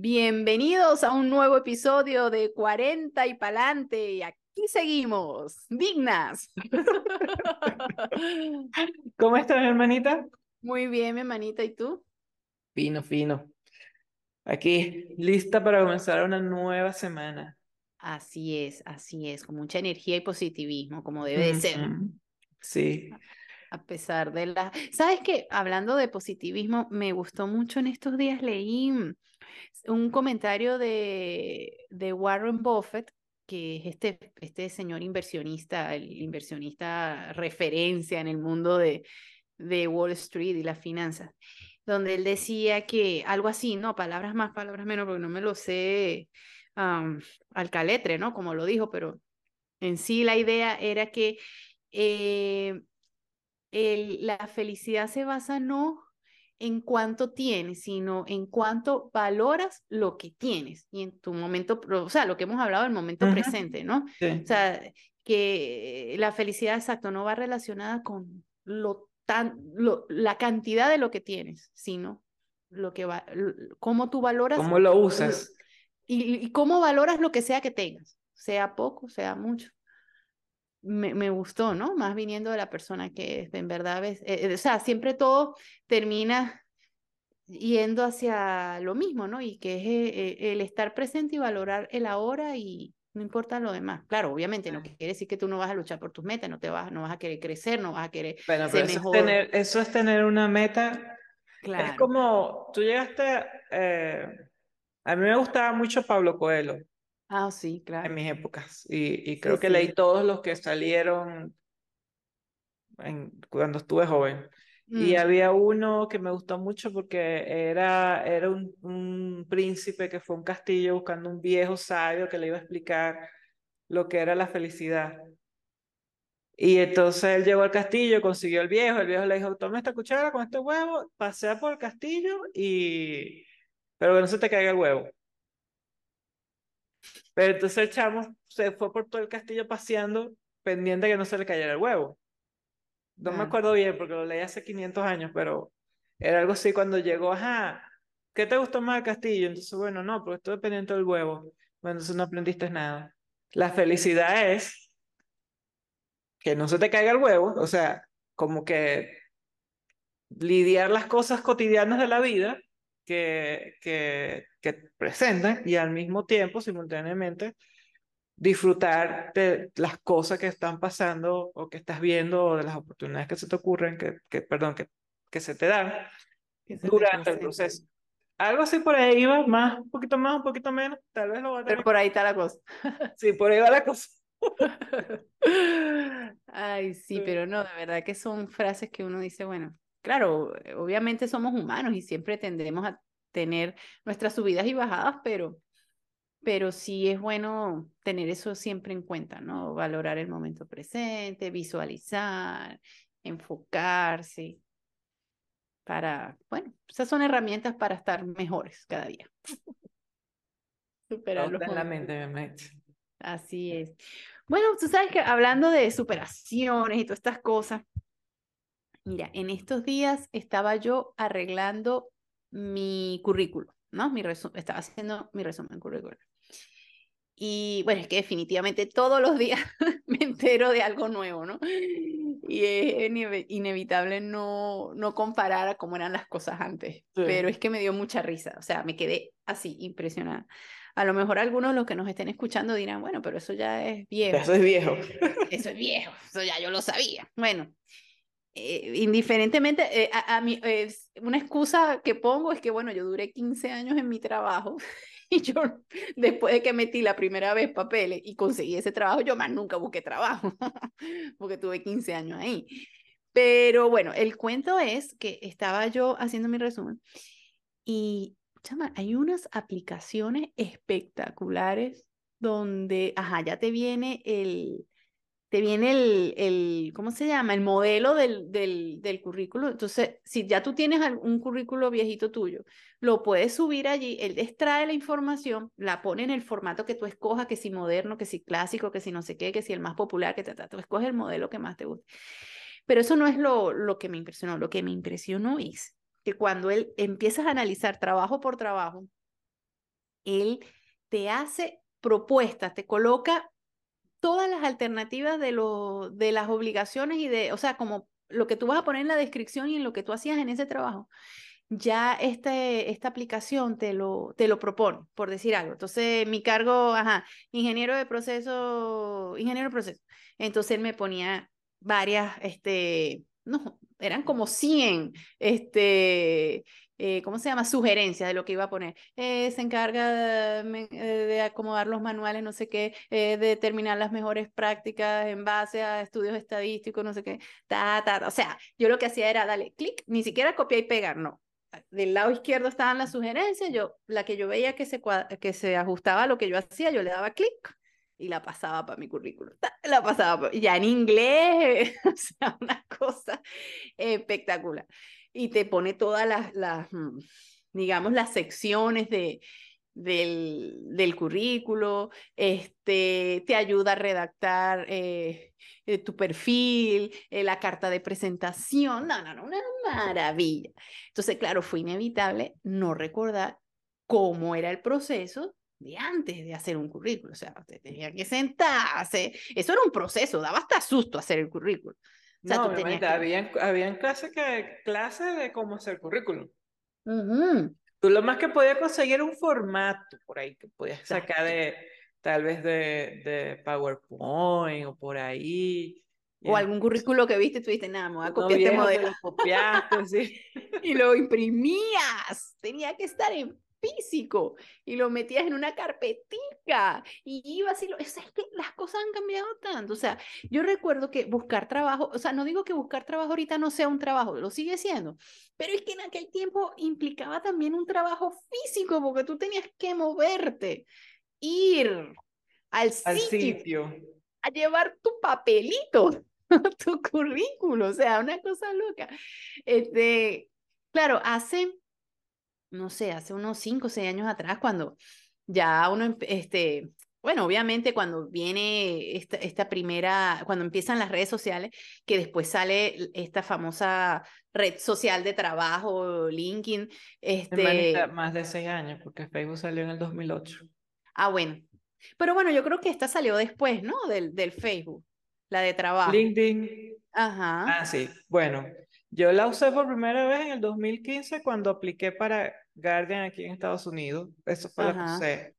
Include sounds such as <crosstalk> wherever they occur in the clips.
Bienvenidos a un nuevo episodio de 40 y Palante. Y aquí seguimos, dignas. <laughs> ¿Cómo estás, hermanita? Muy bien, mi hermanita. ¿Y tú? Fino, fino. Aquí, lista para comenzar una nueva semana. Así es, así es, con mucha energía y positivismo, como debe de ser. Sí. A pesar de la... ¿Sabes qué? Hablando de positivismo, me gustó mucho en estos días, leí un comentario de, de Warren Buffett, que es este, este señor inversionista, el inversionista referencia en el mundo de, de Wall Street y las finanzas, donde él decía que algo así, ¿no? Palabras más, palabras menos, porque no me lo sé am, al caletre, ¿no? Como lo dijo, pero en sí la idea era que eh, el- la felicidad se basa no en cuánto tienes, sino en cuánto valoras lo que tienes y en tu momento, o sea, lo que hemos hablado del momento presente, ¿no? Sí. O sea, que la felicidad, exacto, no va relacionada con lo tan, lo, la cantidad de lo que tienes, sino lo que va, cómo tú valoras ¿Cómo lo usas? y, y cómo valoras lo que sea que tengas, sea poco, sea mucho. Me, me gustó, ¿no? Más viniendo de la persona que es, en verdad, ves, eh, eh, o sea, siempre todo termina yendo hacia lo mismo, ¿no? Y que es eh, eh, el estar presente y valorar el ahora y no importa lo demás. Claro, obviamente no quiere decir que tú no vas a luchar por tus metas, no te vas, no vas a querer crecer, no vas a querer Bueno, ser pero eso es mejor. tener, eso es tener una meta. Es Claro. como, tú llegaste, eh, a mí me gustaba mucho Pablo Coelho Ah, sí, en claro. mis épocas y, y Sí, creo que leí sí. todos los que salieron en- cuando estuve joven. Y Mm, había uno que me gustó mucho porque era, era un, un príncipe que fue a un castillo buscando un viejo sabio que le iba a explicar lo que era la felicidad. Y entonces él llegó al castillo, consiguió el viejo, el viejo le dijo, toma esta cuchara con este huevo, pasea por el castillo y... pero que no se te caiga el huevo. Pero entonces el chamo se fue por todo el castillo paseando, pendiente de que no se le cayera el huevo. No me claro. acuerdo bien porque lo leí hace 500 años, pero era algo así cuando llegó, ajá, ¿qué te gustó más del castillo? Entonces, bueno, no, porque estoy pendiente del huevo. Bueno, entonces no aprendiste nada. La felicidad es que no se te caiga el huevo, o sea, como que lidiar las cosas cotidianas de la vida que, que, que presentan y al mismo tiempo, simultáneamente, disfrutar de las cosas que están pasando o que estás viendo o de las oportunidades que se te ocurren, que, que perdón, que, que se te dan se te durante el proceso. Algo así por ahí va, más, un poquito más, un poquito menos, tal vez lo va a Pero tener. por ahí está la cosa. <laughs> Sí, por ahí va la cosa. <laughs> Ay, sí, Sí. pero no, de verdad que son frases que uno dice, bueno, claro, eh, obviamente somos humanos y siempre tendremos a tener nuestras subidas y bajadas, pero, pero sí es bueno tener eso siempre en cuenta, ¿no? Valorar el momento presente, visualizar, enfocarse, para, bueno, esas son herramientas para estar mejores cada día. <laughs> Superar los la mente, obviamente. Así es. Bueno, tú sabes que hablando de superaciones y todas estas cosas, mira, en estos días estaba yo arreglando mi currículo, ¿no? Mi estaba haciendo mi resumen curricular. Y bueno, es que definitivamente todos los días <laughs> me entero de algo nuevo, ¿no? Y es inevitable no, no comparar a cómo eran las cosas antes, Sí. pero es que me dio mucha risa, o sea, me quedé así, impresionada. A lo mejor algunos de los que nos estén escuchando dirán, bueno, pero eso ya es viejo. Eso es viejo. Eso es viejo, eso ya yo lo sabía. Bueno, eh, indiferentemente, eh, a, a mí, eh, una excusa que pongo es que, bueno, yo duré 15 años en mi trabajo <laughs> y yo, después de que metí la primera vez papeles y conseguí ese trabajo, yo más nunca busqué trabajo, <laughs> porque tuve 15 años ahí. Pero bueno, el cuento es que estaba yo haciendo mi resumen y, chama, hay unas aplicaciones espectaculares donde, ajá, ya te viene el, te viene el, el, ¿cómo se llama? El modelo del, del, del currículo. Entonces, si ya tú tienes un currículo viejito tuyo, lo puedes subir allí, él extrae la información, la pone en el formato que tú escojas, que si moderno, que si clásico, que si no sé qué, que si el más popular, que te- tú escoges el modelo que más te guste. Pero eso no es lo, lo que me impresionó. Lo que me impresionó es que cuando él empiezas a analizar trabajo por trabajo, él te hace propuestas, te coloca todas las alternativas de, lo, de las obligaciones y de, o sea, como lo que tú vas a poner en la descripción y en lo que tú hacías en ese trabajo, ya este, esta aplicación te lo, te lo propone, por decir algo. Entonces, mi cargo, ajá, ingeniero de proceso, ingeniero de proceso. Entonces, él me ponía varias, este, no, eran como 100, este, eh, ¿cómo se llama? Sugerencias de lo que iba a poner. Eh, se encarga de, eh, de, acomodar los manuales, no sé qué, de determinar las mejores prácticas en base a estudios estadísticos, no sé qué, ta, ta, O sea, yo lo que hacía era darle clic, ni siquiera copiar y pegar, no. Del lado izquierdo estaban las sugerencias, yo, la que yo veía que se, que se ajustaba a lo que yo hacía, yo le daba clic y la pasaba para mi currículum. La pasaba ya en inglés, <laughs> o sea, una cosa espectacular y te pone todas las, las mm, digamos, las secciones de, del, del currículo, este, te ayuda a redactar eh, eh, tu perfil, eh, la carta de presentación, no, no, no, una maravilla. Entonces, claro, fue inevitable no recordar cómo era el proceso de antes de hacer un currículo, o sea, te tenía que sentarse, eso era un proceso, daba hasta susto hacer el currículo no, había, había clases que, clase de cómo hacer currículum. Tú lo más que podías conseguir un formato por ahí que podías sacar de tal vez de, de PowerPoint o por ahí. O algún currículo que viste, tú dijiste, nada, me voy a copiar este modelo. Lo copiaste, sí. <laughs> y lo imprimías. Tenía que estar en físico y lo metías en una carpetica y ibas y lo... es que las cosas han cambiado tanto. O sea, yo recuerdo que buscar trabajo, o sea, no digo que buscar trabajo ahorita no sea un trabajo, lo sigue siendo, pero es que en aquel tiempo implicaba también un trabajo físico porque tú tenías que moverte, ir al, sitio, a llevar tu papelito, <laughs> tu currículo, o sea, una cosa loca. Este, claro, hace no sé, hace unos cinco o seis años atrás, cuando ya uno, este, bueno, obviamente cuando viene esta, esta, primera, cuando empiezan las redes sociales, que después sale esta famosa red social de trabajo, LinkedIn. Este... más de seis años, porque Facebook salió en el 2008. Ah, bueno. Pero bueno, yo creo que esta salió después, ¿no? Del, del Facebook, la de trabajo. LinkedIn. Ajá. Ah, sí. Bueno, yo la usé por primera vez en el 2015 cuando apliqué para Guardian aquí en Estados Unidos. Eso fue lo que usé.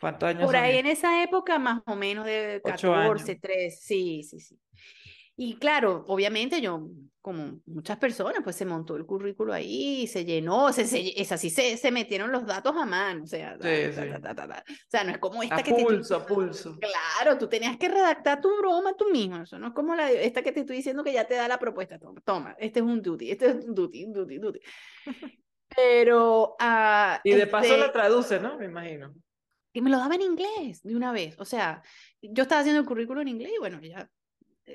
¿Cuántos años? Por ahí en esa época más o menos de 14, 13, sí, sí, sí. Y claro, obviamente yo, como muchas personas, pues se montó el currículo ahí, se llenó, se, se, es así, se, se metieron los datos a mano, o sea, o sea, no es como esta que pulso, te... pulso. Claro, tú tenías que redactar tu broma tú mismo, eso no es como la, esta que te estoy diciendo que ya te da la propuesta, toma, toma este es un duty, este es un duty, un duty, duty. <laughs> Pero... Uh, y de paso la traduce, ¿no? Me imagino. Y me lo daba en inglés de una vez, o sea, yo estaba haciendo el currículo en inglés y bueno, ya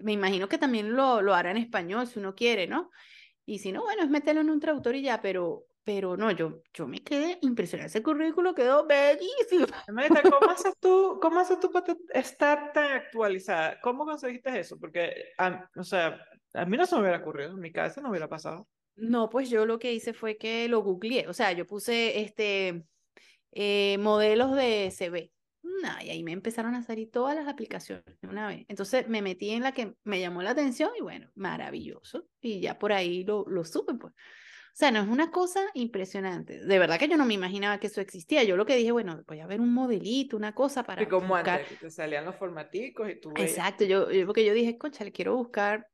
me imagino que también lo, lo hará en español si uno quiere, ¿no? Y si no, bueno, es meterlo en un traductor y ya, pero, pero no, yo, yo me quedé impresionada. Ese currículo quedó bellísimo. <laughs> ¿cómo haces tú, cómo haces tú para estar tan actualizada? ¿Cómo conseguiste eso? Porque, o sea, a mí no se me hubiera ocurrido, en mi cabeza no hubiera pasado. No, pues yo lo que hice fue que lo googleé, o sea, yo puse este eh, modelos de CV y ahí me empezaron a salir todas las aplicaciones de una vez. Entonces me metí en la que me llamó la atención y bueno, maravilloso. Y ya por ahí lo, lo supe, pues. O sea, no es una cosa impresionante. De verdad que yo no me imaginaba que eso existía. Yo lo que dije, bueno, voy a ver un modelito, una cosa para. Y como antes, que te salían los formaticos y tú. Exacto, yo, yo, porque yo dije, concha, le quiero buscar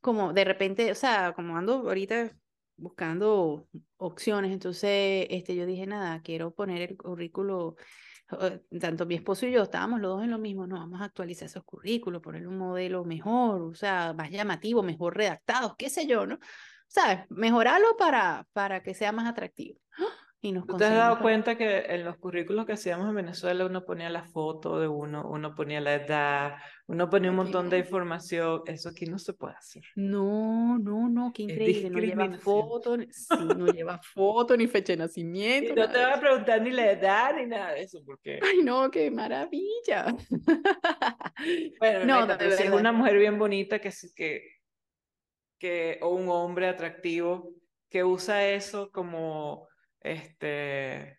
como de repente, o sea, como ando ahorita buscando opciones, entonces este, yo dije, nada, quiero poner el currículo tanto mi esposo y yo estábamos los dos en lo mismo, no, vamos a actualizar esos currículos, poner un modelo mejor, o sea, más llamativo, mejor redactados, qué sé yo, ¿no? ¿Sabes? Mejorarlo para, para que sea más atractivo. Y nos ¿Tú te has dado cuenta que en los currículos que hacíamos en Venezuela uno ponía la foto de uno, uno ponía la edad, uno ponía un montón de información? Eso aquí no se puede hacer. No, no, no, qué increíble. No lleva foto, <laughs> sí, no lleva foto ni fecha de nacimiento. Y no te va a preguntar ni la edad ni nada de eso, porque. Ay, no, qué maravilla. <laughs> bueno, no, si es una mujer bien bonita que, que, que, o un hombre atractivo que usa eso como este,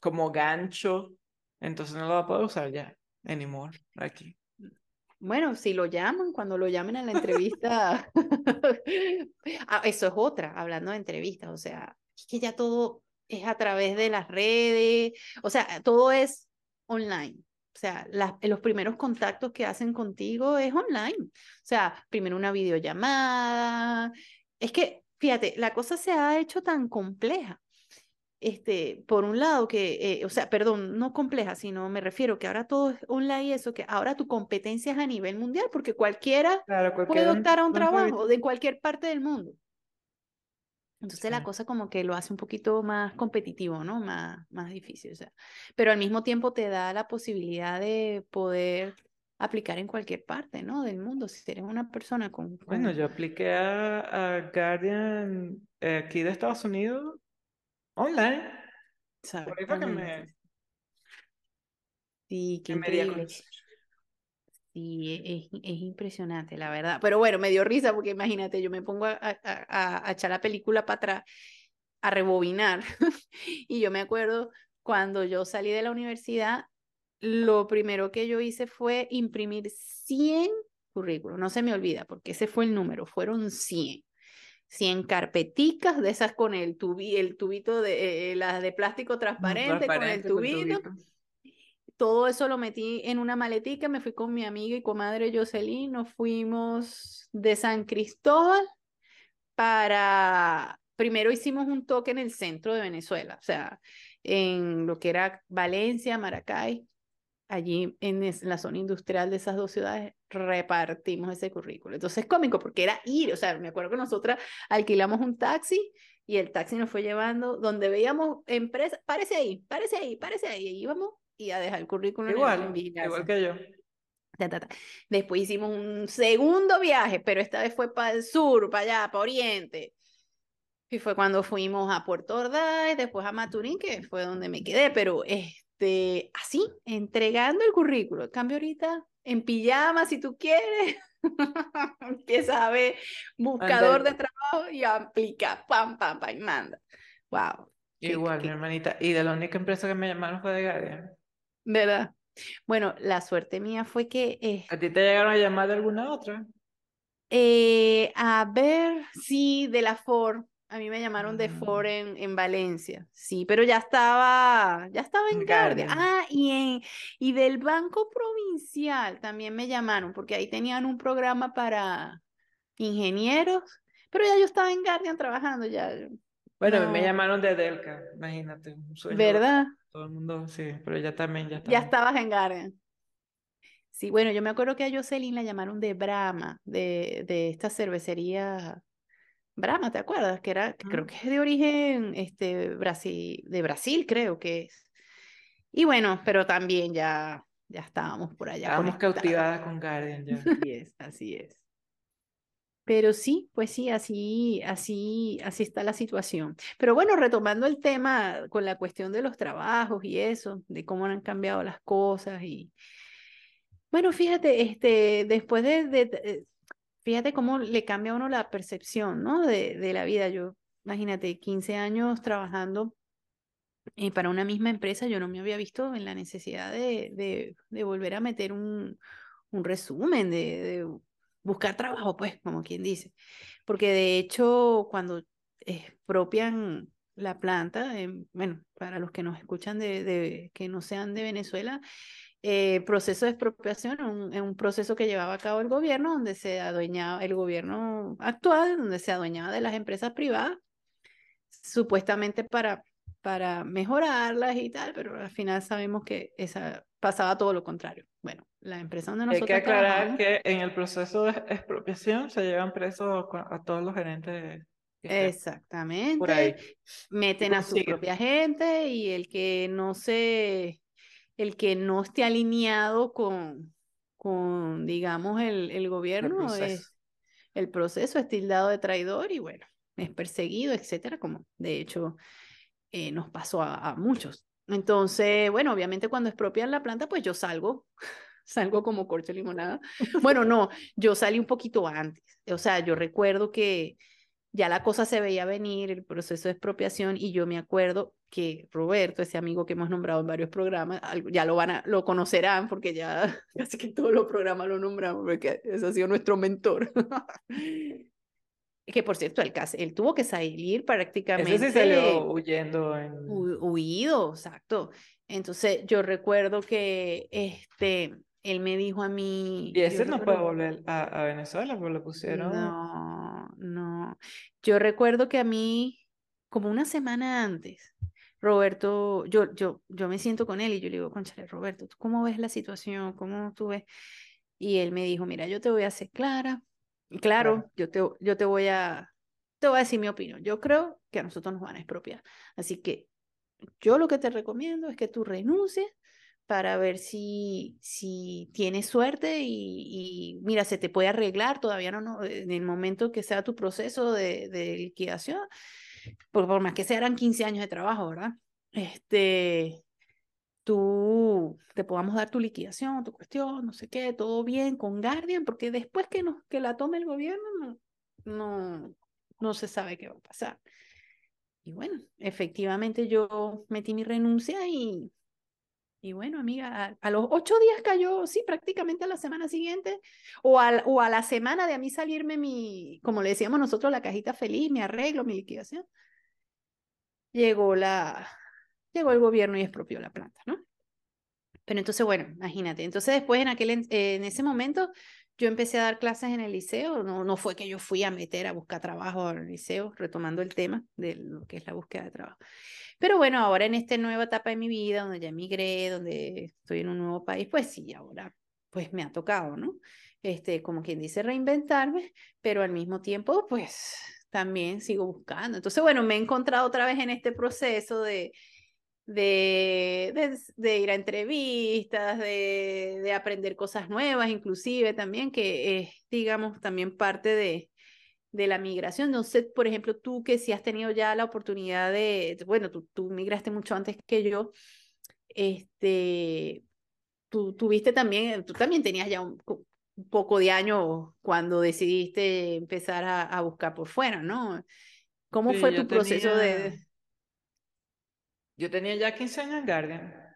como gancho, entonces no lo va a poder usar ya, anymore, aquí. Bueno, si lo llaman, cuando lo llamen a la entrevista, <laughs> ah, eso es otra, hablando de entrevistas, o sea, es que ya todo es a través de las redes, o sea, todo es online. O sea, los primeros contactos que hacen contigo es online. O sea, primero una videollamada. Es que, fíjate, la cosa se ha hecho tan compleja este, por un lado que, eh, o sea, perdón, no compleja, sino me refiero que ahora todo es online y eso, que ahora tu competencia es a nivel mundial, porque cualquiera puede optar a un trabajo de cualquier parte del mundo. Entonces la cosa como que lo hace un poquito más competitivo, ¿no? Más, más difícil, o sea, pero al mismo tiempo te da la posibilidad de poder aplicar en cualquier parte, ¿no? Del mundo, si eres una persona con... Bueno, yo apliqué a, a Guardian eh, aquí de Estados Unidos online. Por ahí que me... Sí, qué increíble. Sí, es, es, impresionante, la verdad. Pero bueno, me dio risa porque imagínate, yo me pongo a, a, a echar la película para atrás, a rebobinar. <laughs> y yo me acuerdo cuando yo salí de la universidad, lo primero que yo hice fue imprimir 100 currículos. No se me olvida porque ese fue el número, fueron 100. 100 carpeticas de esas con el, tubi, el tubito de eh, las de plástico transparente, con el tubito. Todo eso lo metí en una maletica, me fui con mi amiga y comadre Jocelyn, nos fuimos de San Cristóbal para, primero hicimos un toque en el centro de Venezuela, o sea, en lo que era Valencia, Maracay, allí en, la zona industrial de esas dos ciudades repartimos ese currículo. Entonces es cómico porque era ir, o sea, me acuerdo que nosotras alquilamos un taxi y el taxi nos fue llevando donde veíamos empresas, parece ahí, parece ahí, parece ahí, y íbamos y a dejar el currículum. Igual, igual que yo. Después hicimos un segundo viaje, pero esta vez fue para el sur, para allá, para Oriente. Y fue cuando fuimos a Puerto Ordaz, después a Maturín, que fue donde me quedé, pero este, así, entregando el currículo. En cambio ahorita, en pijama, si tú quieres, <laughs> empieza a ver buscador de trabajo y aplica, pam, pam, pam, y manda. Wow. Igual, mi hermanita. Y de la única empresa que me llamaron fue de Guardian. ¿Verdad? Bueno, la suerte mía fue que... Eh, ¿A ti te llegaron a llamar de alguna otra? Eh, a ver, sí, de la Ford. A mí me llamaron de Ford mm. en, Valencia, sí, pero ya estaba, ya estaba en Guardia. Ah, y, en, y del Banco Provincial también me llamaron, porque ahí tenían un programa para ingenieros, pero ya yo estaba en Guardian trabajando ya. Bueno, me llamaron de Delca, imagínate. ¿Verdad? Todo el mundo, sí, pero ya también, ya Ya estabas en Guardian. Sí, bueno, yo me acuerdo que a Jocelyn la llamaron de Brahma, de, de esta cervecería Brahma, ¿te acuerdas? Que era, creo ah. que es de origen este, Brasil, de Brasil, creo que es. Y bueno, pero también ya, ya estábamos por allá. Estábamos cautivadas con Guardian ya. <laughs> Así es, así es. Pero sí, pues sí, así, así, así está la situación. Pero bueno, retomando el tema con la cuestión de los trabajos y eso, de cómo han cambiado las cosas y bueno, fíjate, este, después de fíjate cómo le cambia a uno la percepción, ¿no? De, de la vida. Yo, imagínate, 15 años trabajando eh, para una misma empresa, yo no me había visto en la necesidad de, de, volver a meter un, un resumen, de, buscar trabajo, pues, como quien dice. Porque de hecho, cuando expropian la planta, bueno, para los que nos escuchan de, que no sean de Venezuela, eh, proceso de expropiación, un, un proceso que llevaba a cabo el gobierno, donde se adueñaba, el gobierno actual, donde se adueñaba de las empresas privadas, supuestamente para, para mejorarlas y tal, pero al final sabemos que esa, pasaba todo lo contrario. Bueno, la empresa donde nosotros Hay que aclarar que en el proceso de expropiación se llevan presos a todos los gerentes Exactamente. Meten a su propia gente y el que no se el que no esté alineado con, con digamos, el, el gobierno es el proceso es tildado de traidor y bueno, es perseguido, etcétera, como de hecho eh, nos pasó a, muchos. Entonces, bueno, obviamente cuando expropian la planta, pues yo salgo, <laughs> salgo como corcho limonada. Bueno, <laughs> no, yo salí un poquito antes. O sea, yo recuerdo que ya la cosa se veía venir, el proceso de expropiación, y yo me acuerdo que Roberto, ese amigo que hemos nombrado en varios programas, ya lo van a, lo conocerán porque ya <laughs> casi que todos los programas lo nombramos porque ese ha sido nuestro mentor. <laughs> que por cierto, él, él tuvo que salir prácticamente. Ese sí salió huyendo. En... huido, exacto. Entonces yo recuerdo que este, él me dijo a mí... Y ese no puede volver a, a, Venezuela, porque lo pusieron... No, no. Yo recuerdo que a mí, como una semana antes, Roberto, yo, yo, yo me siento con él y yo le digo, conchale, Roberto, ¿tú cómo ves la situación? ¿Cómo tú ves? Y él me dijo, mira, yo te voy a hacer clara. Y claro, Yo, te, yo te voy a, te voy a decir mi opinión. Yo creo que a nosotros nos van a expropiar. Así que yo lo que te recomiendo es que tú renuncies para ver si, si tienes suerte y, mira, se te puede arreglar, todavía no, no, en el momento que sea tu proceso de, de liquidación, por, por más que sean 15 años de trabajo, ¿verdad? Este, tú te podamos dar tu liquidación, tu cuestión, no sé qué, todo bien con Guardian, porque después que, nos, que la tome el gobierno, no, no, no se sabe qué va a pasar. Y bueno, efectivamente yo metí mi renuncia y, y bueno, amiga, a, los ocho días cayó, sí, prácticamente a la semana siguiente, o a, o a la semana de a mí salirme mi, como le decíamos nosotros, la cajita feliz, mi arreglo, mi liquidación. Llegó la, llegó el gobierno y expropió la planta, ¿no? Pero entonces, bueno, imagínate. Entonces después en aquel, en ese momento, yo empecé a dar clases en el liceo, no, no fue que yo fui a meter a buscar trabajo el liceo, retomando el tema de lo que es la búsqueda de trabajo. Pero bueno, ahora en esta nueva etapa de mi vida, donde ya emigré, donde estoy en un nuevo país, pues sí, ahora pues me ha tocado, ¿no? Este, como quien dice, reinventarme, pero al mismo tiempo, pues también sigo buscando. Entonces, bueno, me he encontrado otra vez en este proceso de, de, de, ir a entrevistas, de, de, aprender cosas nuevas, inclusive también, que es, digamos, también parte de, de la migración. No sé, por ejemplo, tú que si has tenido ya la oportunidad de, bueno, tú, tú migraste mucho antes que yo, este, tú tuviste también, tú también tenías ya un, poco de años cuando decidiste empezar a, a buscar por fuera, ¿no? ¿Cómo fue tu proceso de yo tenía ya 15 años en Guardian.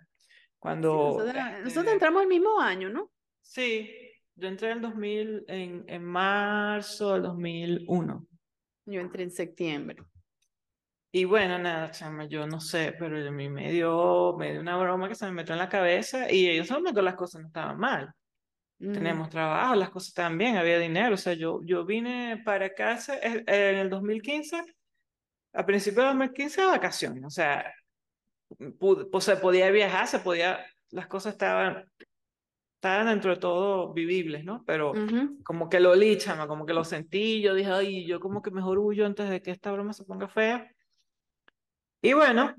Cuando. nosotros, este entramos el mismo año, ¿no? Sí, yo entré en 2000, en, en marzo del 2001. Yo entré en septiembre. Y bueno, nada, chama, yo no sé, pero a mí me dio, me dio una broma que se me metió en la cabeza y ellos son que las cosas no estaban mal. Tenemos trabajo, las cosas estaban bien, había dinero. O sea, yo, yo vine para casa en el 2015, a principios de 2015 de vacaciones. O sea, pues se podía viajar, se podía, las cosas estaban, estaban dentro de todo vivibles, ¿no? Pero como que lo lichama, como que lo sentí, yo dije, ay, yo como que mejor huyo antes de que esta broma se ponga fea. Y bueno,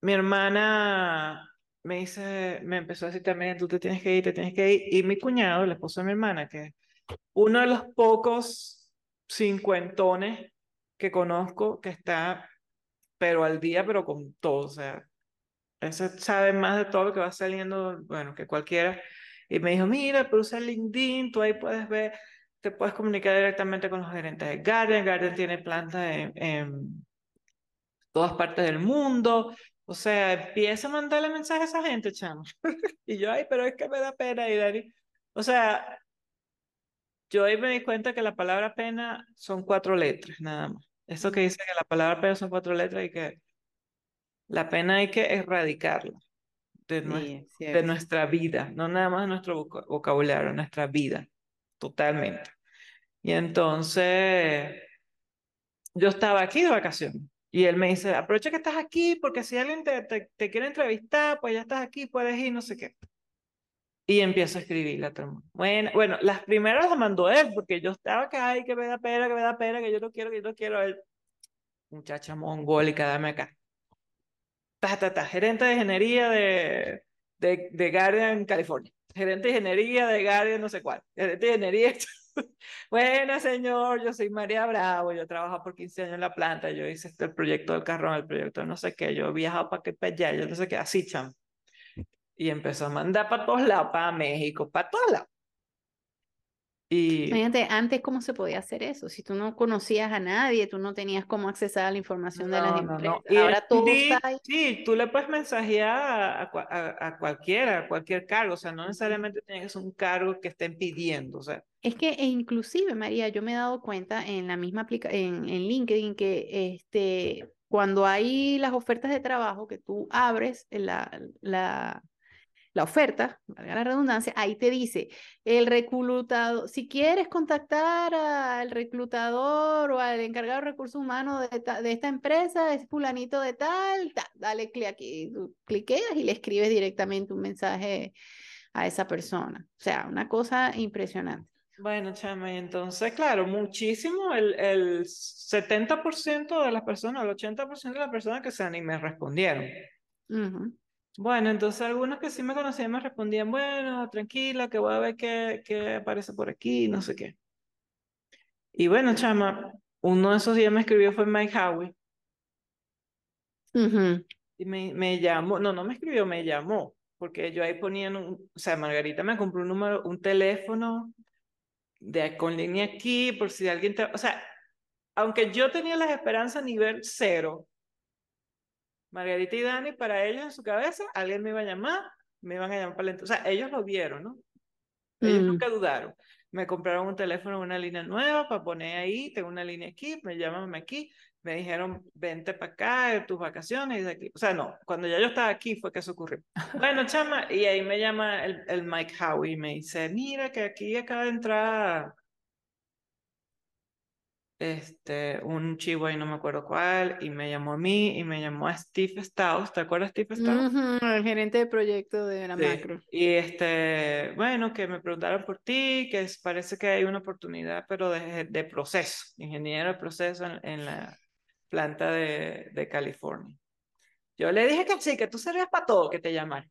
mi hermana me dice, me empezó a decir también, tú te tienes que ir, te tienes que ir. Y mi cuñado, el esposo de mi hermana, que uno de los pocos cincuentones que conozco que está pero al día, pero con todo, o sea, ese sabe más de todo lo que va saliendo, bueno, que cualquiera. Y me dijo, mira, pero usa LinkedIn, tú ahí puedes ver, te puedes comunicar directamente con los gerentes de Guardian. Guardian tiene plantas en, en todas partes del mundo. O sea, empieza a mandarle mensajes a esa gente, chamo. <laughs> y yo, ay, pero es que me da pena. Y Dani, o sea, yo ahí me di cuenta que la palabra pena son cuatro letras, nada más. Eso que dice que la palabra pena son cuatro letras y que la pena hay que erradicarla de, de nuestra vida, no nada más de nuestro vocabulario, nuestra vida, totalmente. Y entonces, yo estaba aquí de vacaciones y él me dice, aprovecha que estás aquí porque si alguien te, te, quiere entrevistar, pues ya estás aquí, puedes ir, no sé qué. Y empiezo a escribir la trama. Bueno, bueno, las primeras las mandó él, porque yo estaba acá y que me da pena, que me da pena, que yo no quiero, que yo no quiero. Él, muchacha mongólica, dame acá. Ta, ta, ta, gerente de ingeniería de, de, de Guardian, California. Gerente de ingeniería de Guardian, no sé cuál. Gerente de ingeniería. <laughs> Bueno, señor, yo soy María Bravo, yo trabajo por 15 años en la planta, yo hice este, el proyecto del carrón, el proyecto de no sé qué, yo he viajado para que para allá, yo no sé qué, así, cham. Y empezó a mandar para todos lados, para México, para todos lados. Y Imagínate, antes cómo se podía hacer eso, si tú no conocías a nadie, tú no tenías cómo accesar a la información de las no, no, empresas, no. Y ahora todo sí, está ahí. sí, tú le puedes mensajear a, a a- cualquiera, a cualquier cargo, o sea, no necesariamente tiene que ser un cargo que estén pidiendo, o sea, Es que e inclusive, María, yo me he dado cuenta en la misma aplica en, en LinkedIn que este, cuando hay las ofertas de trabajo que tú abres la, la, la oferta, valga la redundancia, ahí te dice el reclutador, si quieres contactar al reclutador o al encargado de recursos humanos de, ta- de esta empresa, es fulanito de tal, ta, dale clic aquí, cliqueas y le escribes directamente un mensaje a esa persona. O sea, una cosa impresionante. bueno, chama, y entonces, claro, muchísimo, el, el 70% de las personas, el 80% de las personas que se ni me respondieron. Bueno, entonces algunos que sí me conocían me respondían, bueno, tranquila, que voy a ver qué, qué aparece por aquí, no sé qué. Y bueno, chama, uno de esos días me escribió fue Mike Howie Ujú. y me, me llamó, no, no me escribió, me llamó, porque yo ahí ponía, un, o sea, Margarita me compró un número, un teléfono de, con línea aquí, por si alguien te, o sea, aunque yo tenía las esperanzas a nivel cero, Margarita y Dani, para ellos en su cabeza, alguien me iba a llamar, me iban a llamar para ent- O sea, ellos lo vieron, ¿no? Ellos Mm. nunca dudaron. Me compraron un teléfono, una línea nueva para poner ahí, tengo una línea aquí, me llaman aquí, me dijeron, vente para acá, tus vacaciones, y de aquí. O sea, no, cuando ya yo estaba aquí fue que eso ocurrió. Bueno, chama, y ahí me llama el, el Mike Howie y me dice, mira que aquí acaba de entrar este, un chivo ahí, no me acuerdo cuál, y me llamó a mí y me llamó a Steve Staus, ¿te acuerdas Steve Staus? El gerente de proyecto de la Sí. macro. Y este, bueno, que me preguntaron por ti, que es- parece que hay una oportunidad, pero de, de proceso, ingeniero de proceso en, en la planta de, de California. Yo le dije que sí, que tú servías para todo, que te llamaran.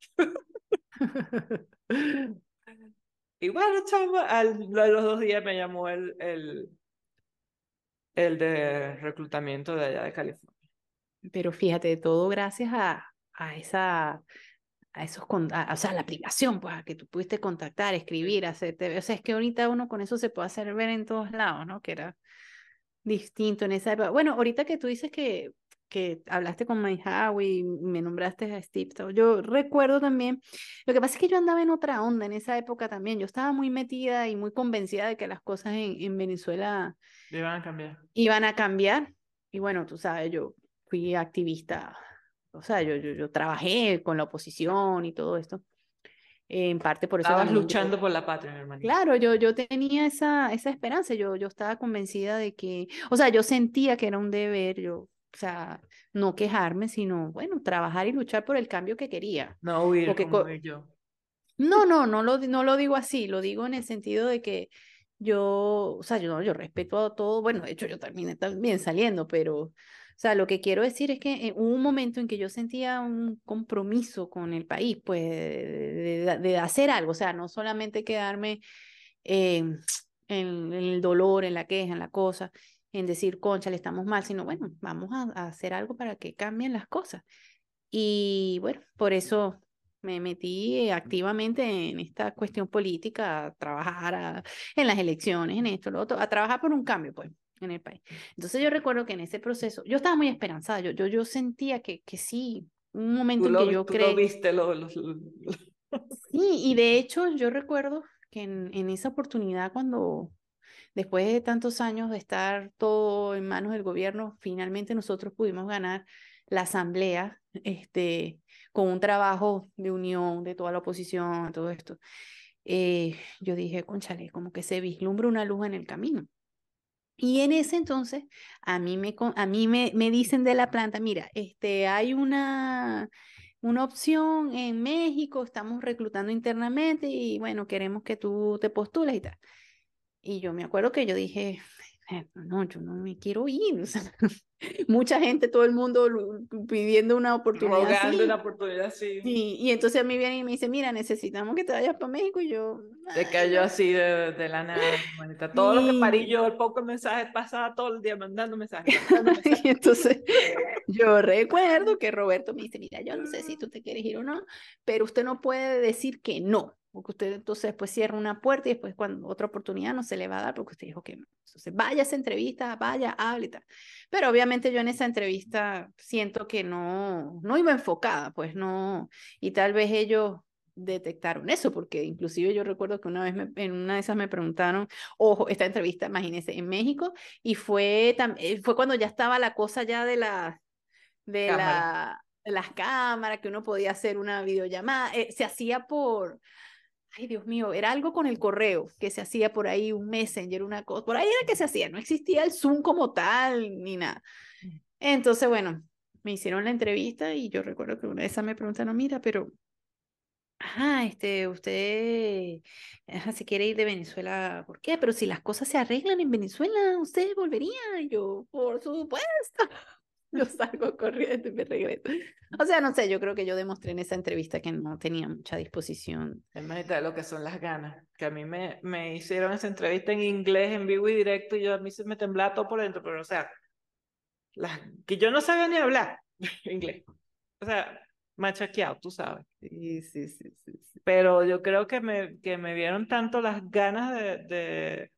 <laughs> Y bueno, chavo, al- a los dos días me llamó el, el, el de reclutamiento de allá de California. Pero fíjate, todo gracias a, a esa, a esos, con- a- o sea, la aplicación, pues, a que tú pudiste contactar, escribir, hacerte, o sea, es que ahorita uno con eso se puede hacer ver en todos lados, ¿no? Que era distinto en esa época. Bueno, ahorita que tú dices que, que hablaste con Howie y me nombraste a Steve, yo recuerdo también, lo que pasa es que yo andaba en otra onda en esa época también, yo estaba muy metida y muy convencida de que las cosas en, en Venezuela iban a cambiar. iban a cambiar. Y bueno, tú sabes, yo fui activista, o sea, yo, yo, yo trabajé con la oposición y todo esto. En parte por eso Estabas también yo- luchando por la patria, mi hermanito. Claro, yo, yo tenía esa, esa esperanza, yo, yo estaba convencida de que, o sea, yo sentía que era un deber, yo, o sea, no quejarme, sino, bueno, trabajar y luchar por el cambio que quería. No huir Porque como yo. No, no, no lo, no lo digo así, lo digo en el sentido de que yo, o sea, yo, yo respeto a todo, bueno, de hecho yo terminé también saliendo, pero, o sea, lo que quiero decir es que eh, hubo un momento en que yo sentía un compromiso con el país, pues, de, de- de hacer algo, o sea, no solamente quedarme eh, en, en el dolor, en la queja, en la cosa, en decir, concha, le estamos mal, sino, bueno, vamos a, a hacer algo para que cambien las cosas. Y bueno, por eso me metí activamente en esta cuestión política, a trabajar a- en las elecciones, en esto, lo otro, a trabajar por un cambio, pues, en el país. Entonces yo recuerdo que en ese proceso, yo estaba muy esperanzada, yo, yo, yo sentía que, que sí, un momento Tú en lo, que yo tú lo creí. viste, lo, lo- lo- Sí, y de hecho yo recuerdo que en, en esa oportunidad cuando después de tantos años de estar todo en manos del gobierno, finalmente nosotros pudimos ganar la asamblea, este, con un trabajo de unión de toda la oposición, todo esto. Eh, yo dije, conchale, como que se vislumbra una luz en el camino. Y en ese entonces, a mí me, a mí me, me dicen de la planta, mira, este, hay una, una opción en México, estamos reclutando internamente y bueno, queremos que tú te postules y tal. Y yo me acuerdo que yo dije, "Eh, no, yo no me quiero ir. <laughs> o sea, mucha gente, todo el mundo pidiendo una oportunidad rogando así. una oportunidad así. Y, y entonces a mí viene y me dice, mira, necesitamos que te vayas para México. Y yo, Te "Ay, cayó no". así de, de la nada. Todo lo que Sí. parí yo, el poco mensaje pasaba todo el día mandando mensajes. mandando <laughs> mensajes. Y entonces yo recuerdo <laughs> que Roberto me dice, mira, yo no sé si tú te quieres ir o no, pero usted no puede decir que no. Porque usted entonces después cierra una puerta y después cuando otra oportunidad no se le va a dar porque usted dijo que no. Entonces, vaya a esa entrevista, vaya, hable y tal. Pero obviamente yo en esa entrevista siento que no, no iba enfocada, pues no, y tal vez ellos detectaron eso, porque inclusive yo recuerdo que una vez en una de esas me preguntaron, ojo, esta entrevista, imagínense, en México, y fue, eh, fue cuando ya estaba la cosa ya de la, de la, las cámaras, que uno podía hacer una videollamada, eh, se hacía por, ay Dios mío, era algo con el correo, que se hacía por ahí, un messenger, una cosa, por ahí era que se hacía, no existía el Zoom como tal, ni nada. Mm. Entonces, bueno, me hicieron la entrevista y yo recuerdo que una de esas me preguntaron, mira, pero, ajá, este, usted ajá, se quiere ir de Venezuela, ¿por qué? Pero si las cosas se arreglan en Venezuela, usted volvería. Y yo, por supuesto <laughs> yo salgo corriendo y me regreso. O sea, no sé, yo creo que yo demostré en esa entrevista que no tenía mucha disposición. De lo que son las ganas, que a mí me, me hicieron esa entrevista en inglés, en vivo y directo, y yo a mí se me temblaba todo por dentro, pero o sea, las, que yo no sabía ni hablar <laughs> inglés. O sea, machaqueado, tú sabes. Sí, sí, sí, sí, Pero yo creo que me, que me vieron tanto las ganas de, de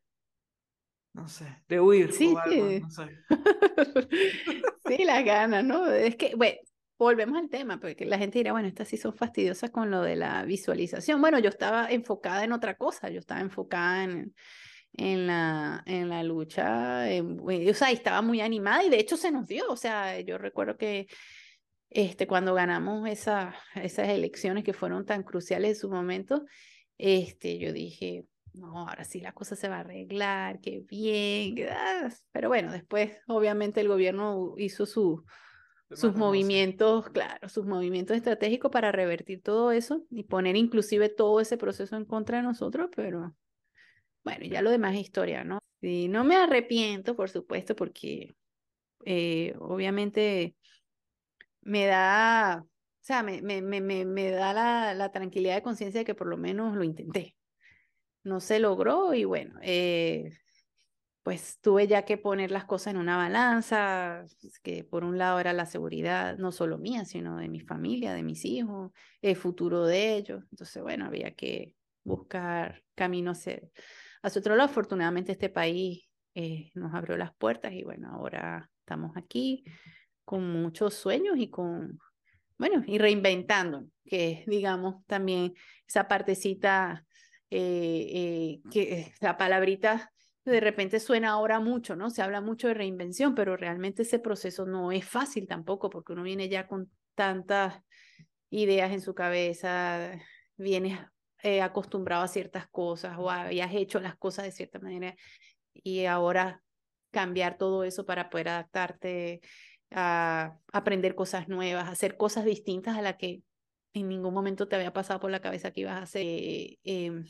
no sé, de huir sí, o algo, sí. no sé. <laughs> sí, las ganas, ¿no? Es que, bueno, volvemos al tema, porque la gente dirá, bueno, estas sí son fastidiosas con lo de la visualización. Bueno, yo estaba enfocada en otra cosa, yo estaba enfocada en, en, la, en la lucha, en, o sea, estaba muy animada y de hecho se nos dio, o sea, yo recuerdo que este, cuando ganamos esa, esas elecciones que fueron tan cruciales en su momento, este, yo dije, no, ahora sí la cosa se va a arreglar, qué bien, pero bueno, después obviamente el gobierno hizo su, sus movimientos, claro, sus movimientos estratégicos para revertir todo eso y poner inclusive todo ese proceso en contra de nosotros, pero bueno, ya lo demás es historia, ¿no? Y no me arrepiento, por supuesto, porque eh, obviamente me da, o sea, me, me, me, me da la, la tranquilidad de conciencia de que por lo menos lo intenté no se logró y bueno, eh, pues tuve ya que poner las cosas en una balanza, que por un lado era la seguridad, no solo mía, sino de mi familia, de mis hijos, el futuro de ellos. Entonces, bueno, había que buscar caminos hacia otro lado. Afortunadamente este país eh, nos abrió las puertas y bueno, ahora estamos aquí con muchos sueños y con, bueno, y reinventando, que digamos también esa partecita eh, eh, que la palabrita de repente suena ahora mucho, ¿no? Se habla mucho de reinvención, pero realmente ese proceso no es fácil tampoco, porque uno viene ya con tantas ideas en su cabeza, vienes eh, acostumbrado a ciertas cosas o habías hecho las cosas de cierta manera y ahora cambiar todo eso para poder adaptarte a aprender cosas nuevas, hacer cosas distintas a las que en ningún momento te había pasado por la cabeza que ibas a hacer, eh, em,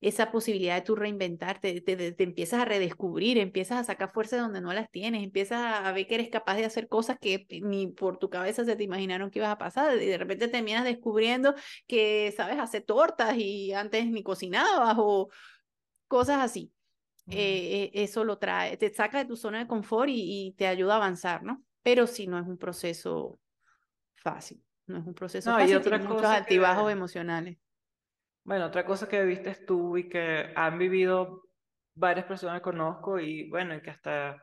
esa posibilidad de tú reinventarte, te, empiezas a redescubrir, empiezas a sacar fuerzas donde no las tienes, empiezas a ver que eres capaz de hacer cosas que ni por tu cabeza se te imaginaron que ibas a pasar y de repente terminas descubriendo que sabes hacer tortas y antes ni cocinabas o cosas así. Eh, eh, eso lo trae, te saca de tu zona de confort y, y te ayuda a avanzar, ¿no? Pero si no es un proceso fácil. No es un proceso fácil, y tiene muchos altibajos emocionales. Bueno, otra cosa que viste tú y que han vivido varias personas que conozco y bueno, y que hasta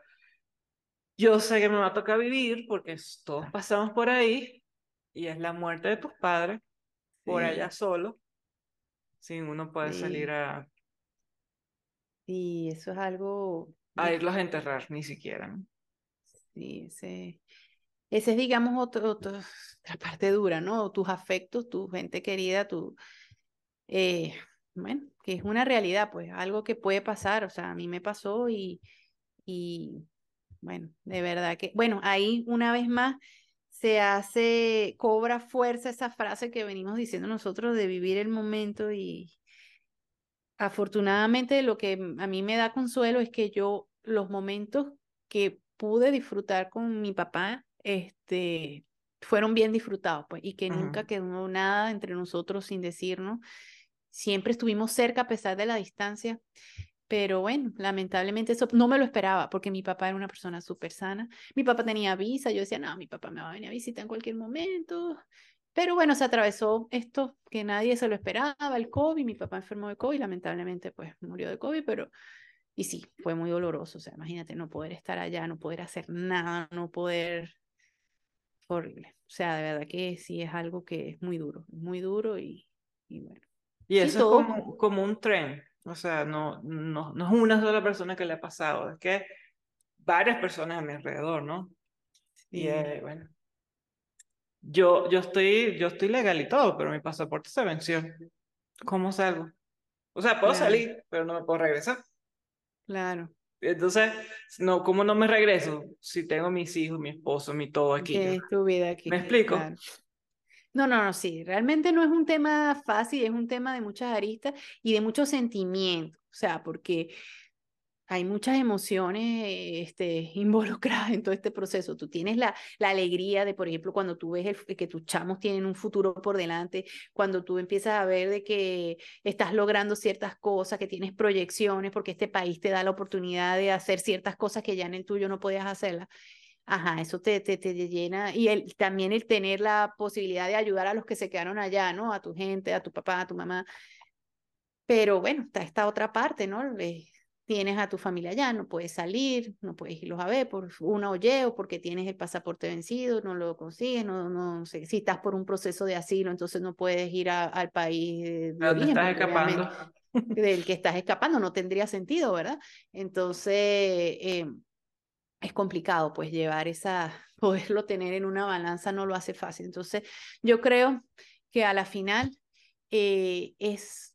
yo sé que me va a tocar vivir porque todos pasamos por ahí y es la muerte de tus padres por allá solo, sin uno poder salir a... Sí, eso es algo... A irlos a enterrar, ni siquiera. Sí, sí. Ese es, digamos, otro, otra parte dura, ¿no? Tus afectos, tu gente querida, tu... Eh, bueno, que es una realidad, pues, algo que puede pasar, o sea, a mí me pasó y, y bueno, de verdad que, bueno, ahí una vez más se hace, cobra fuerza esa frase que venimos diciendo nosotros de vivir el momento y afortunadamente lo que a mí me da consuelo es que yo los momentos que pude disfrutar con mi papá este, fueron bien disfrutados, pues, y que nunca quedó nada entre nosotros sin decirnos. Siempre estuvimos cerca a pesar de la distancia, pero bueno, lamentablemente eso no me lo esperaba porque mi papá era una persona súper sana. Mi papá tenía visa, yo decía, no, mi papá me va a venir a visitar en cualquier momento. Pero bueno, se atravesó esto que nadie se lo esperaba, el COVID, mi papá enfermó de COVID, lamentablemente pues murió de COVID, pero y sí, fue muy doloroso, o sea, imagínate no poder estar allá, no poder hacer nada, no poder, horrible, o sea, de verdad que sí es algo que es muy duro, muy duro y, y bueno. Y eso es como, como un tren, o sea, no, no, no es una sola persona que le ha pasado, es que varias personas a mi alrededor, ¿no? Y eh, bueno, yo, yo, estoy, yo estoy legal y todo, pero mi pasaporte se venció. ¿Cómo salgo? O sea, puedo salir, pero no me puedo regresar. Claro. Entonces, no, ¿cómo no me regreso si tengo mis hijos, mi esposo, mi todo aquí? Es tu vida aquí. ¿Me explico? No, no, no, sí, realmente no es un tema fácil, es un tema de muchas aristas y de muchos sentimientos, o sea, porque hay muchas emociones este, <laughs> involucradas en todo este proceso. Tú tienes la, alegría de, por ejemplo, cuando tú ves el, que tus chamos tienen un futuro por delante, cuando tú empiezas a ver de que estás logrando ciertas cosas, que tienes proyecciones, porque este país te da la oportunidad de hacer ciertas cosas que ya en el tuyo no podías hacerlas. Ajá, eso te, te, te llena. Y el, también el tener la posibilidad de ayudar a los que se quedaron allá, ¿no? A tu gente, a tu papá, a tu mamá. Pero bueno, está esta otra parte, ¿no? Tienes a tu familia allá, no puedes salir, no puedes irlos a ver por una oye o porque tienes el pasaporte vencido, no lo consigues, no, no sé, si estás por un proceso de asilo, entonces no puedes ir al país de origen. estás escapando? Del que <laughs> estás escapando, no tendría sentido, ¿verdad? Entonces, eh, es complicado, pues llevar esa, <laughs> poderlo tener en una balanza no lo hace fácil. Entonces, yo creo que a la final eh, es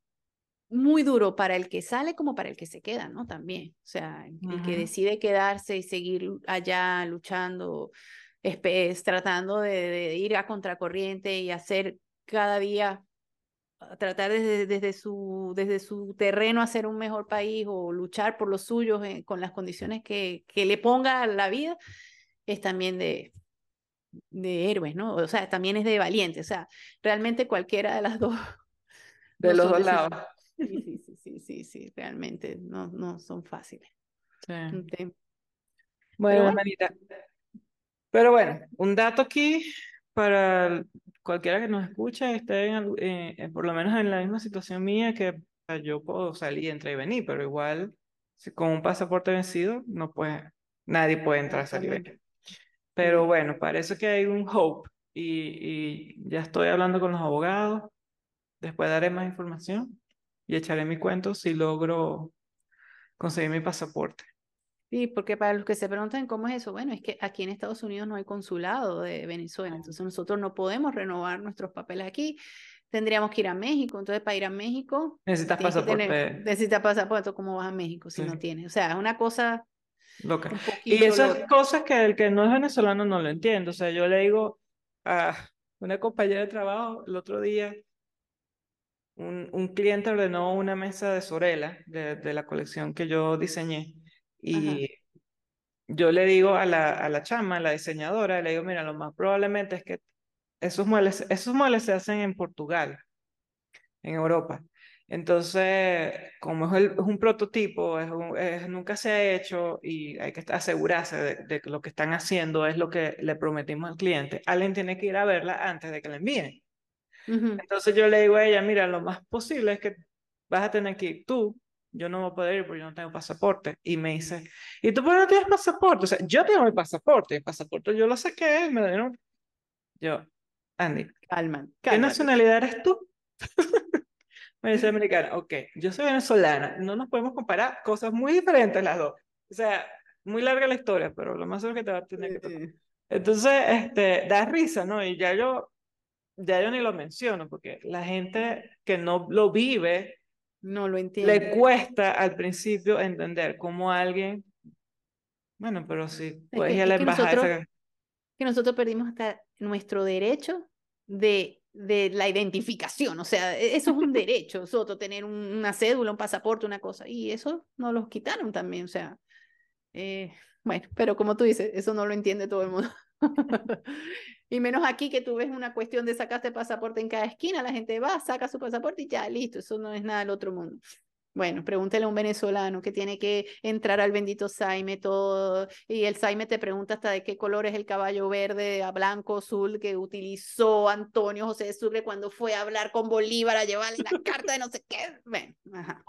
muy duro para el que sale como para el que se queda, ¿no? También, o sea, el que decide quedarse y seguir allá luchando, es, tratando de, ir a contracorriente y hacer cada día, tratar desde, desde, su, desde su terreno hacer un mejor país o luchar por los suyos eh, con las condiciones que, que le ponga la vida, es también de, de héroes, ¿no? O sea, también es de valientes, o sea, realmente cualquiera de las dos. De los dos lados. Sí, sí, sí, sí, sí, realmente no, no son fáciles. Sí. Bueno, hermanita. Pero bueno, un dato aquí para cualquiera que nos escuche, esté en, eh, por lo menos en la misma situación mía, que yo puedo salir, entrar y venir, pero igual si con un pasaporte vencido, no puede, nadie puede entrar, salir. Pero bueno, parece que hay un hope y, y ya estoy hablando con los abogados. Después daré más información y echaré mi cuento si logro conseguir mi pasaporte. Sí, porque para los que se preguntan cómo es eso, bueno, es que aquí en Estados Unidos no hay consulado de Venezuela, entonces nosotros no podemos renovar nuestros papeles aquí, tendríamos que ir a México, entonces para ir a México necesitas pasaporte. Tener, necesitas pasaporte, ¿cómo vas a México si no tienes? O sea, es una cosa loca. y esas cosas que el que no es venezolano no lo entiende, o sea, yo le digo a una compañera de trabajo el otro día, un, un, cliente ordenó una mesa de Sorela, de, de la colección que yo diseñé, y yo le digo a la, a la chama, la diseñadora, le digo, mira, lo más probablemente es que esos muebles, esos muebles se hacen en Portugal, en Europa. Entonces, como es, un prototipo, es, nunca se ha hecho y hay que asegurarse de, de, que lo que están haciendo es lo que le prometimos al cliente, alguien tiene que ir a verla antes de que la envíen. Entonces yo le digo a ella, mira, lo más posible es que vas a tener que ir tú, yo no voy a poder ir porque yo no tengo pasaporte. Y me dice, ¿y tú por qué no tienes pasaporte? O sea, yo tengo mi pasaporte, el pasaporte yo lo saqué, me dieron... Yo, Andy, calma, ¿qué nacionalidad eres tú? <laughs> me dice americana, ok, yo soy venezolana, no nos podemos comparar cosas muy diferentes las dos. O sea, muy larga la historia, pero lo más seguro que te va a tener que tocar. Entonces, este, da risa, ¿no? Y ya yo ya yo ni lo menciono, porque la gente que no lo vive, no lo entiende. Le cuesta al principio entender cómo alguien, bueno, pero sí, pues ya la embajada. Que nosotros, perdimos hasta nuestro derecho de, de la identificación, o sea, e, eso es un <laughs> derecho, nosotros tener una cédula, un pasaporte, una cosa, y eso nos lo quitaron también, o sea, eh, bueno, pero como tú dices, eso no lo entiende todo el mundo. <laughs> <laughs> y menos aquí que tú ves una cuestión de sacaste pasaporte en cada esquina, la gente va, saca su pasaporte y ya, listo, eso no es nada del otro mundo. Bueno, pregúntele a un venezolano que tiene que entrar al bendito Saime todo, y el Saime te pregunta hasta de qué color es el caballo verde a blanco azul que utilizó Antonio José Sucre cuando fue a hablar con Bolívar a llevarle la carta de no sé qué. Bueno, ajá.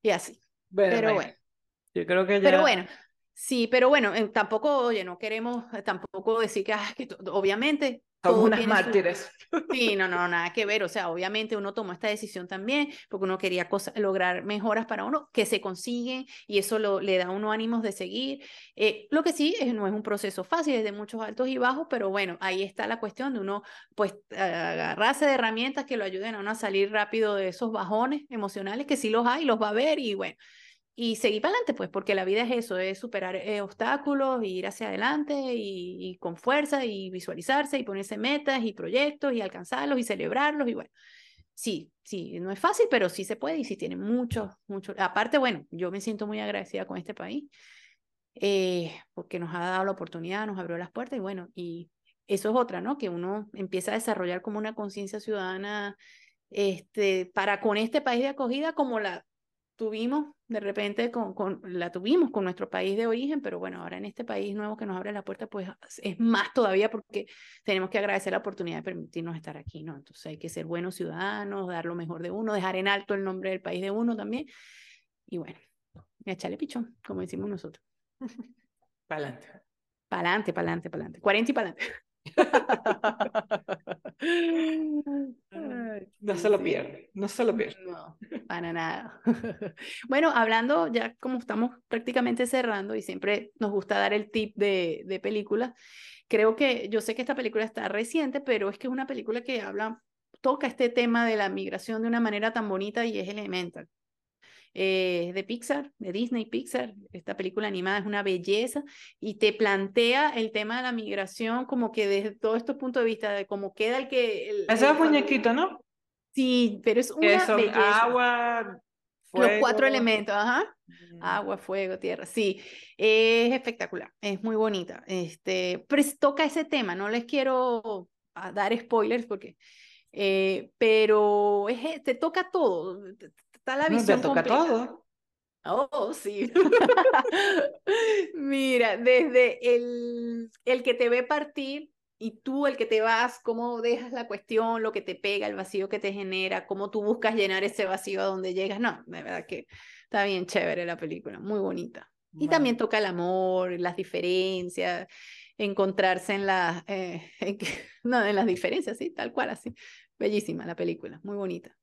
Y así. pero bueno. Yo creo que ya... Pero bueno, Sí, pero bueno, eh, tampoco, oye, no queremos eh, tampoco decir que, ah, que obviamente somos unas mártires. Sí, no, no, <laughs> nada que ver. O sea, obviamente uno tomó esta decisión también porque uno quería lograr mejoras para uno que se consiguen y eso lo, le da a uno ánimos de seguir. Eh, lo que sí es, no es un proceso fácil, es de muchos altos y bajos, pero bueno, ahí está la cuestión de uno, pues, agarrarse de herramientas que lo ayuden a uno a salir rápido de esos bajones emocionales que sí los hay, los va a ver y bueno y seguir para adelante, pues, porque la vida es eso, es superar eh, obstáculos, ir hacia adelante y, con fuerza y visualizarse y ponerse metas y proyectos y alcanzarlos y celebrarlos y bueno, sí, sí, no es fácil, pero sí se puede y sí tiene mucho, mucho. Aparte, bueno, yo me siento muy agradecida con este país eh, porque nos ha dado la oportunidad, nos abrió las puertas y bueno, y eso es otra, ¿no? Que uno empieza a desarrollar como una conciencia ciudadana este, para con este país de acogida como la tuvimos de repente con, con, la tuvimos con nuestro país de origen, pero bueno, ahora en este país nuevo que nos abre la puerta, pues es más todavía porque tenemos que agradecer la oportunidad de permitirnos estar aquí, ¿no? Entonces hay que ser buenos ciudadanos, dar lo mejor de uno, dejar en alto el nombre del país de uno también. Y bueno, echarle pichón, como decimos nosotros. <laughs> Para adelante. Para adelante, para adelante, para adelante. 40 y para adelante. <laughs> <laughs> no se lo pierde, no se lo pierde. No, para nada. <laughs> bueno, hablando, ya como estamos prácticamente cerrando y siempre nos gusta dar el tip de, de películas, creo que yo sé que esta película está reciente, pero es que es una película que habla, toca este tema de la migración de una manera tan bonita y es Elemental. Eh, de Pixar, de Disney Pixar. Esta película animada es una belleza y te plantea el tema de la migración como que desde todo estos puntos de vista, de cómo queda el que... El, Ese es muñequito, ¿no? Sí, pero es una belleza. agua, Los cuatro elementos, ajá. Mm. Agua, fuego, tierra. Sí, es espectacular, es muy bonita. Este, pero toca ese tema, no les quiero ah, dar spoilers porque... Eh, pero es, te toca todo, está la visión no, toca todo. Oh, sí. <laughs> Mira, desde el, el que te ve partir y tú el que te vas, cómo dejas la cuestión, lo que te pega, el vacío que te genera, cómo tú buscas llenar ese vacío a donde llegas. No, de verdad que está bien chévere la película, muy bonita. Y también toca el amor, las diferencias, encontrarse en, la, eh, <laughs> no, en las diferencias, sí, tal cual, así. Bellísima la película, muy bonita.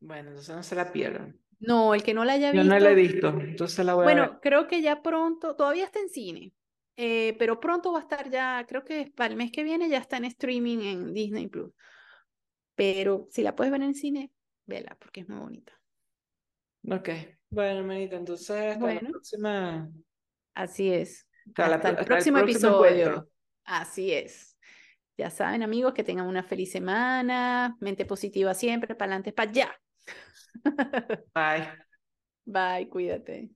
Bueno, entonces no se la pierdan. No, el que no la haya visto. Yo no la he visto, entonces la voy bueno, a Bueno, creo que ya pronto, todavía está en cine, eh, pero pronto va a estar ya, creo que para el mes que viene ya está en streaming en Disney Plus. Pero si la puedes ver en cine, vela, porque es muy bonita. Ok, bueno, Manita, entonces hasta la próxima. Así es. Hasta, el, próximo episodio. Así es. Ya saben, amigos, que tengan una feliz semana, mente positiva siempre, para adelante, para allá. Bye. Bye, cuídate.